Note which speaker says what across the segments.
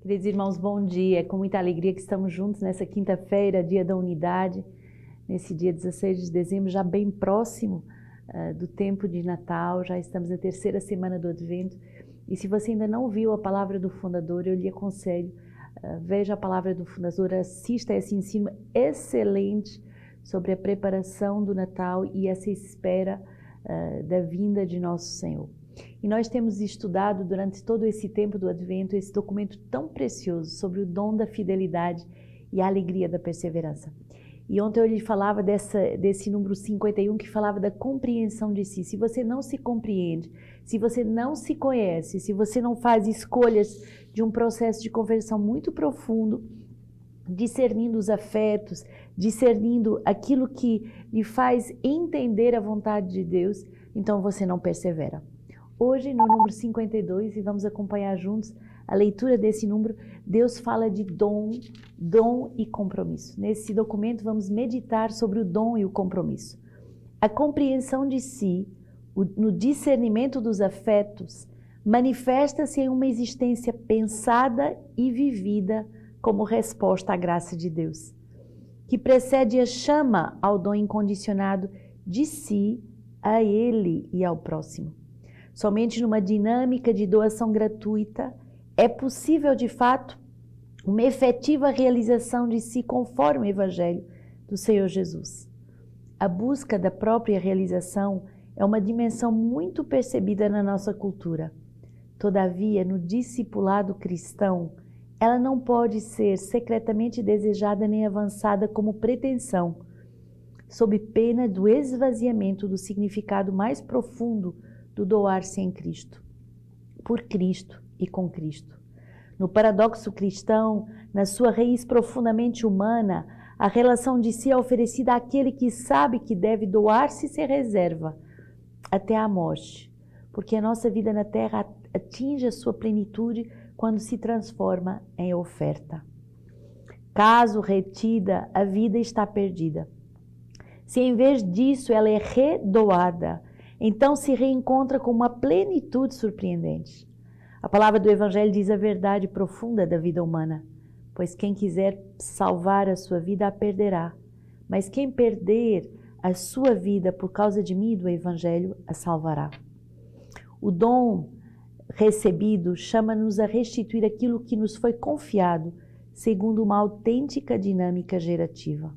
Speaker 1: Queridos irmãos, bom dia. É com muita alegria que estamos juntos nessa quinta-feira, dia da unidade, nesse dia 16 de dezembro, já bem próximo uh, do tempo de Natal, já estamos na terceira semana do Advento. E se você ainda não viu a palavra do fundador, eu lhe aconselho, uh, veja a palavra do fundador, assista a esse ensino excelente sobre a preparação do Natal e essa espera uh, da vinda de nosso Senhor. E nós temos estudado durante todo esse tempo do Advento esse documento tão precioso sobre o dom da fidelidade e a alegria da perseverança. E ontem eu lhe falava dessa, desse número 51 que falava da compreensão de si. Se você não se compreende, se você não se conhece, se você não faz escolhas de um processo de conversão muito profundo, discernindo os afetos, discernindo aquilo que lhe faz entender a vontade de Deus, então você não persevera. Hoje, no número 52, e vamos acompanhar juntos a leitura desse número, Deus fala de dom, dom e compromisso. Nesse documento, vamos meditar sobre o dom e o compromisso. A compreensão de si, o, no discernimento dos afetos, manifesta-se em uma existência pensada e vivida como resposta à graça de Deus, que precede a chama ao dom incondicionado de si, a Ele e ao próximo. Somente numa dinâmica de doação gratuita é possível, de fato, uma efetiva realização de si conforme o Evangelho do Senhor Jesus. A busca da própria realização é uma dimensão muito percebida na nossa cultura. Todavia, no discipulado cristão, ela não pode ser secretamente desejada nem avançada como pretensão, sob pena do esvaziamento do significado mais profundo do doar-se em Cristo, por Cristo e com Cristo. No paradoxo cristão, na sua raiz profundamente humana, a relação de si é oferecida àquele que sabe que deve doar-se sem reserva até a morte, porque a nossa vida na terra atinge a sua plenitude quando se transforma em oferta. Caso retida, a vida está perdida. Se em vez disso ela é redoada, então se reencontra com uma plenitude surpreendente. A palavra do Evangelho diz a verdade profunda da vida humana, pois quem quiser salvar a sua vida a perderá, mas quem perder a sua vida por causa de mim e do Evangelho a salvará. O dom recebido chama-nos a restituir aquilo que nos foi confiado, segundo uma autêntica dinâmica gerativa.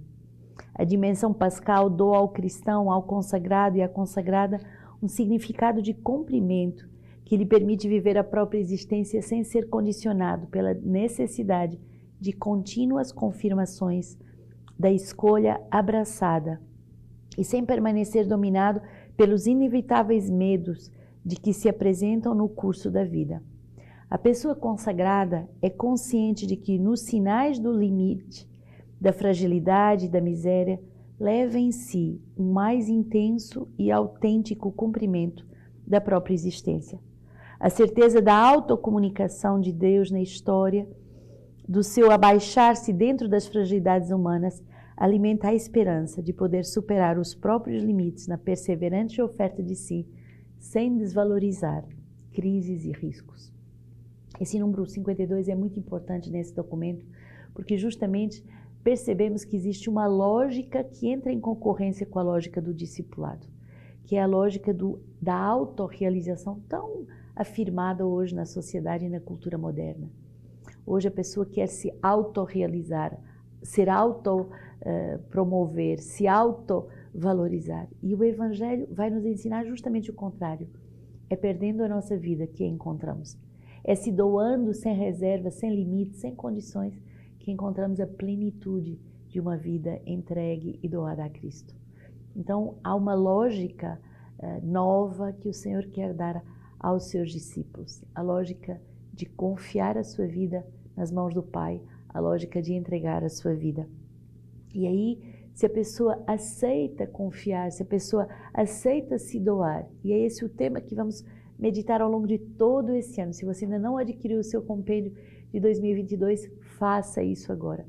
Speaker 1: A dimensão pascal doa ao cristão, ao consagrado e à consagrada um significado de cumprimento que lhe permite viver a própria existência sem ser condicionado pela necessidade de contínuas confirmações da escolha abraçada e sem permanecer dominado pelos inevitáveis medos de que se apresentam no curso da vida. A pessoa consagrada é consciente de que nos sinais do limite da fragilidade e da miséria, leva em si um mais intenso e autêntico cumprimento da própria existência. A certeza da autocomunicação de Deus na história, do seu abaixar-se dentro das fragilidades humanas, alimenta a esperança de poder superar os próprios limites na perseverante oferta de si, sem desvalorizar crises e riscos. Esse número 52 é muito importante nesse documento, porque justamente percebemos que existe uma lógica que entra em concorrência com a lógica do discipulado, que é a lógica do, da autorrealização tão afirmada hoje na sociedade e na cultura moderna. Hoje a pessoa quer se autorrealizar, ser auto-promover, uh, se auto-valorizar. E o Evangelho vai nos ensinar justamente o contrário. É perdendo a nossa vida que a encontramos. É se doando sem reserva, sem limites, sem condições, que encontramos a plenitude de uma vida entregue e doada a Cristo. Então, há uma lógica uh, nova que o Senhor quer dar aos seus discípulos, a lógica de confiar a sua vida nas mãos do Pai, a lógica de entregar a sua vida. E aí, se a pessoa aceita confiar, se a pessoa aceita se doar, e é esse o tema que vamos meditar ao longo de todo esse ano. Se você ainda não adquiriu o seu compêndio de 2022, faça isso agora.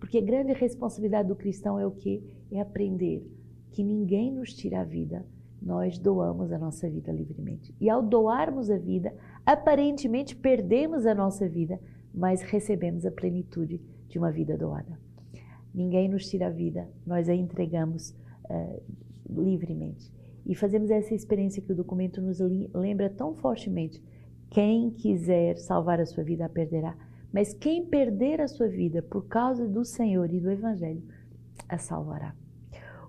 Speaker 1: Porque a grande responsabilidade do cristão é o que? É aprender que ninguém nos tira a vida, nós doamos a nossa vida livremente. E ao doarmos a vida, aparentemente perdemos a nossa vida, mas recebemos a plenitude de uma vida doada. Ninguém nos tira a vida, nós a entregamos uh, livremente. E fazemos essa experiência que o documento nos lembra tão fortemente. Quem quiser salvar a sua vida a perderá, mas quem perder a sua vida por causa do Senhor e do Evangelho a salvará.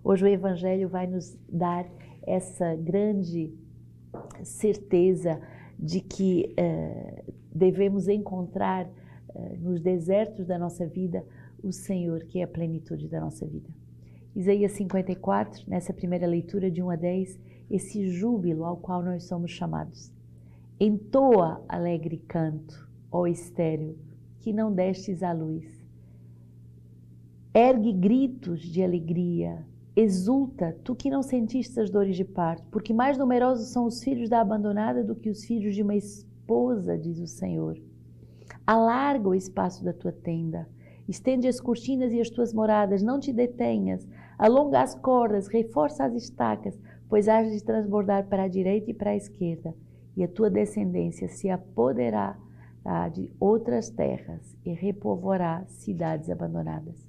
Speaker 1: Hoje o Evangelho vai nos dar essa grande certeza de que uh, devemos encontrar uh, nos desertos da nossa vida o Senhor, que é a plenitude da nossa vida. Isaías 54, nessa primeira leitura de 1 a 10, esse júbilo ao qual nós somos chamados. Entoa alegre canto, ó estéreo, que não destes à luz. Ergue gritos de alegria, Exulta, tu que não sentiste as dores de parto, porque mais numerosos são os filhos da abandonada do que os filhos de uma esposa, diz o Senhor. Alarga o espaço da tua tenda, estende as cortinas e as tuas moradas, não te detenhas, alonga as cordas, reforça as estacas, pois has de transbordar para a direita e para a esquerda, e a tua descendência se apoderará de outras terras e repovoará cidades abandonadas.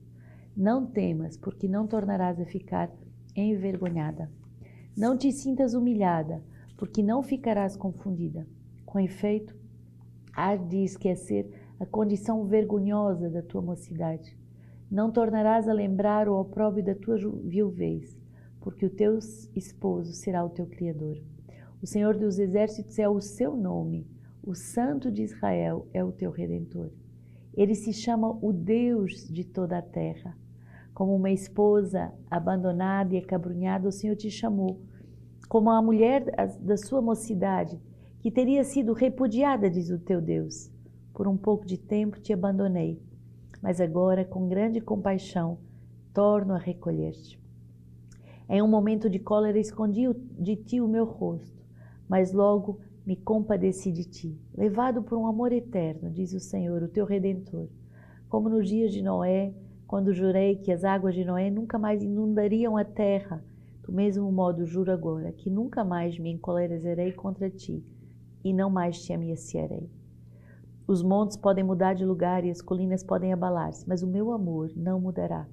Speaker 1: Não temas, porque não tornarás a ficar envergonhada. Não te sintas humilhada, porque não ficarás confundida. Com efeito, há de esquecer a condição vergonhosa da tua mocidade. Não tornarás a lembrar o opróbrio da tua viuvez, porque o teu esposo será o teu Criador. O Senhor dos Exércitos é o seu nome, o Santo de Israel é o teu Redentor. Ele se chama o Deus de toda a terra. Como uma esposa abandonada e acabrunhada, o Senhor te chamou. Como a mulher da sua mocidade, que teria sido repudiada, diz o teu Deus. Por um pouco de tempo te abandonei, mas agora, com grande compaixão, torno a recolher-te. Em um momento de cólera escondi de ti o meu rosto, mas logo me compadeci de ti, levado por um amor eterno, diz o Senhor, o teu redentor. Como nos dias de Noé, quando jurei que as águas de Noé nunca mais inundariam a terra, do mesmo modo juro agora que nunca mais me encolerizarei contra ti e não mais te ameaçarei. Os montes podem mudar de lugar e as colinas podem abalar-se, mas o meu amor não mudará.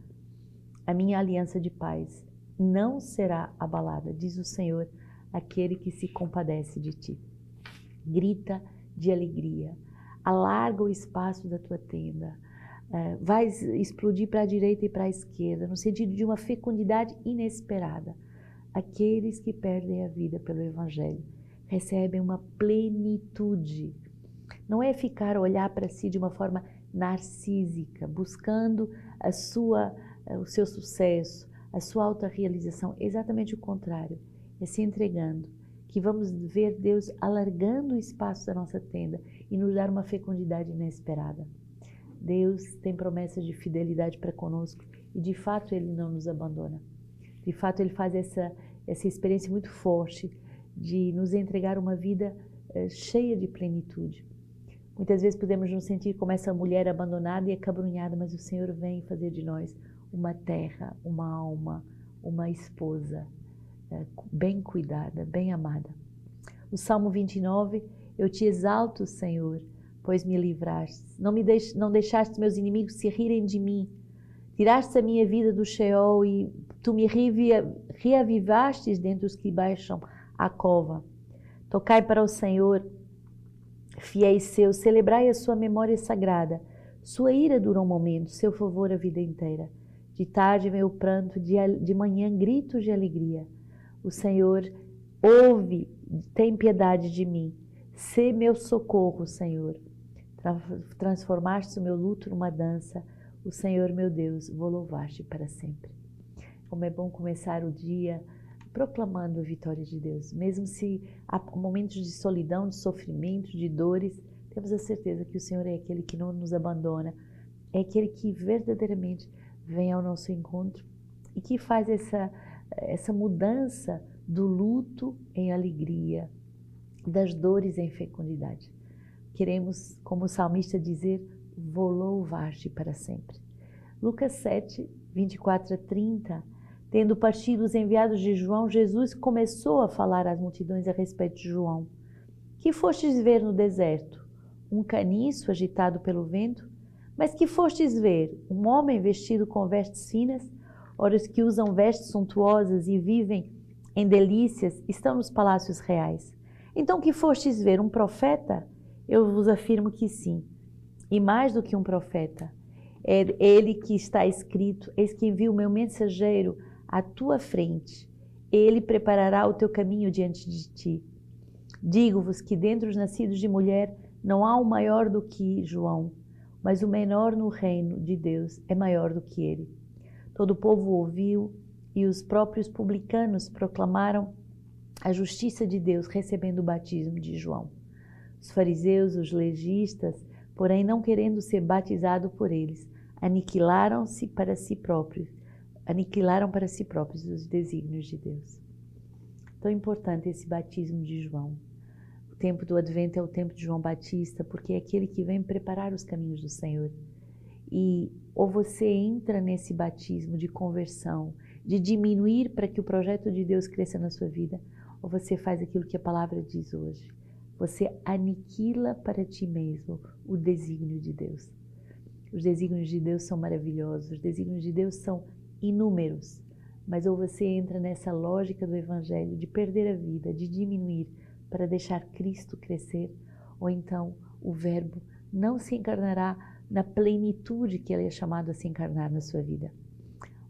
Speaker 1: A minha aliança de paz não será abalada, diz o Senhor, aquele que se compadece de ti. Grita de alegria, alarga o espaço da tua tenda, é, vai explodir para a direita e para a esquerda, no sentido de uma fecundidade inesperada. Aqueles que perdem a vida pelo Evangelho recebem uma plenitude. Não é ficar olhar para si de uma forma narcísica, buscando a sua, o seu sucesso, a sua autorrealização. Exatamente o contrário. É se entregando, que vamos ver Deus alargando o espaço da nossa tenda e nos dar uma fecundidade inesperada. Deus tem promessas de fidelidade para conosco e de fato Ele não nos abandona. De fato, Ele faz essa, essa experiência muito forte de nos entregar uma vida eh, cheia de plenitude. Muitas vezes podemos nos sentir como essa mulher abandonada e acabrunhada, mas o Senhor vem fazer de nós uma terra, uma alma, uma esposa bem cuidada, bem amada. O Salmo 29, eu te exalto, Senhor, pois me livraste. Não, me deix, não deixaste meus inimigos se rirem de mim. Tiraste a minha vida do Sheol e tu me reavivastes dentre os que baixam a cova. Tocai para o Senhor, fiéis seus, celebrai a sua memória sagrada. Sua ira dura um momento, seu favor a vida inteira. De tarde o pranto, de, de manhã gritos de alegria. O Senhor ouve, tem piedade de mim. Sê meu socorro, Senhor. Transformaste o meu luto numa dança. O Senhor, meu Deus, vou louvar-te para sempre. Como é bom começar o dia proclamando a vitória de Deus. Mesmo se há momentos de solidão, de sofrimento, de dores, temos a certeza que o Senhor é aquele que não nos abandona, é aquele que verdadeiramente vem ao nosso encontro e que faz essa, essa mudança do luto em alegria, das dores em fecundidade queremos, como o salmista, dizer: Vou louvar-te para sempre. Lucas 7, 24 a 30. Tendo partido os enviados de João, Jesus começou a falar às multidões a respeito de João. Que fostes ver no deserto? um caniço agitado pelo vento? Mas que fostes ver um homem vestido com vestes finas? Ora, os que usam vestes suntuosas e vivem em delícias estão nos palácios reais. Então, que fostes ver um profeta? Eu vos afirmo que sim. E mais do que um profeta, é ele que está escrito: Eis que envio o meu mensageiro à tua frente. Ele preparará o teu caminho diante de ti. Digo-vos que dentre os nascidos de mulher não há um maior do que João, mas o menor no reino de Deus é maior do que ele. Todo o povo ouviu e os próprios publicanos proclamaram a justiça de Deus recebendo o batismo de João. Os fariseus, os legistas, porém não querendo ser batizado por eles, aniquilaram-se para si próprios, aniquilaram para si próprios os desígnios de Deus. Tão importante esse batismo de João. O tempo do advento é o tempo de João Batista, porque é aquele que vem preparar os caminhos do Senhor. E ou você entra nesse batismo de conversão, de diminuir para que o projeto de Deus cresça na sua vida, ou você faz aquilo que a palavra diz hoje. Você aniquila para ti mesmo o desígnio de Deus. Os desígnios de Deus são maravilhosos, os desígnios de Deus são inúmeros, mas ou você entra nessa lógica do Evangelho de perder a vida, de diminuir para deixar Cristo crescer, ou então o Verbo não se encarnará na plenitude que ele é chamado a se encarnar na sua vida.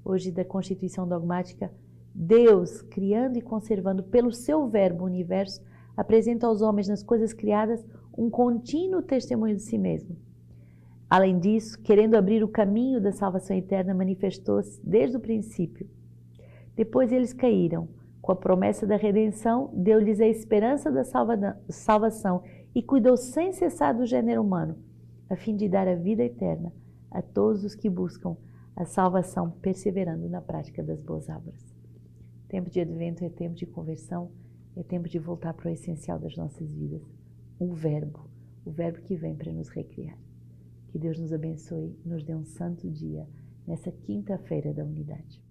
Speaker 1: Hoje, da Constituição Dogmática, Deus, criando e conservando pelo seu Verbo o universo, apresenta aos homens nas coisas criadas um contínuo testemunho de si mesmo. Além disso, querendo abrir o caminho da salvação eterna, manifestou-se desde o princípio. Depois eles caíram. Com a promessa da redenção, deu-lhes a esperança da salvação e cuidou sem cessar do gênero humano, a fim de dar a vida eterna a todos os que buscam a salvação, perseverando na prática das boas obras. Tempo de advento é tempo de conversão, é tempo de voltar para o essencial das nossas vidas, o Verbo, o Verbo que vem para nos recriar. Que Deus nos abençoe nos dê um santo dia nessa quinta-feira da unidade.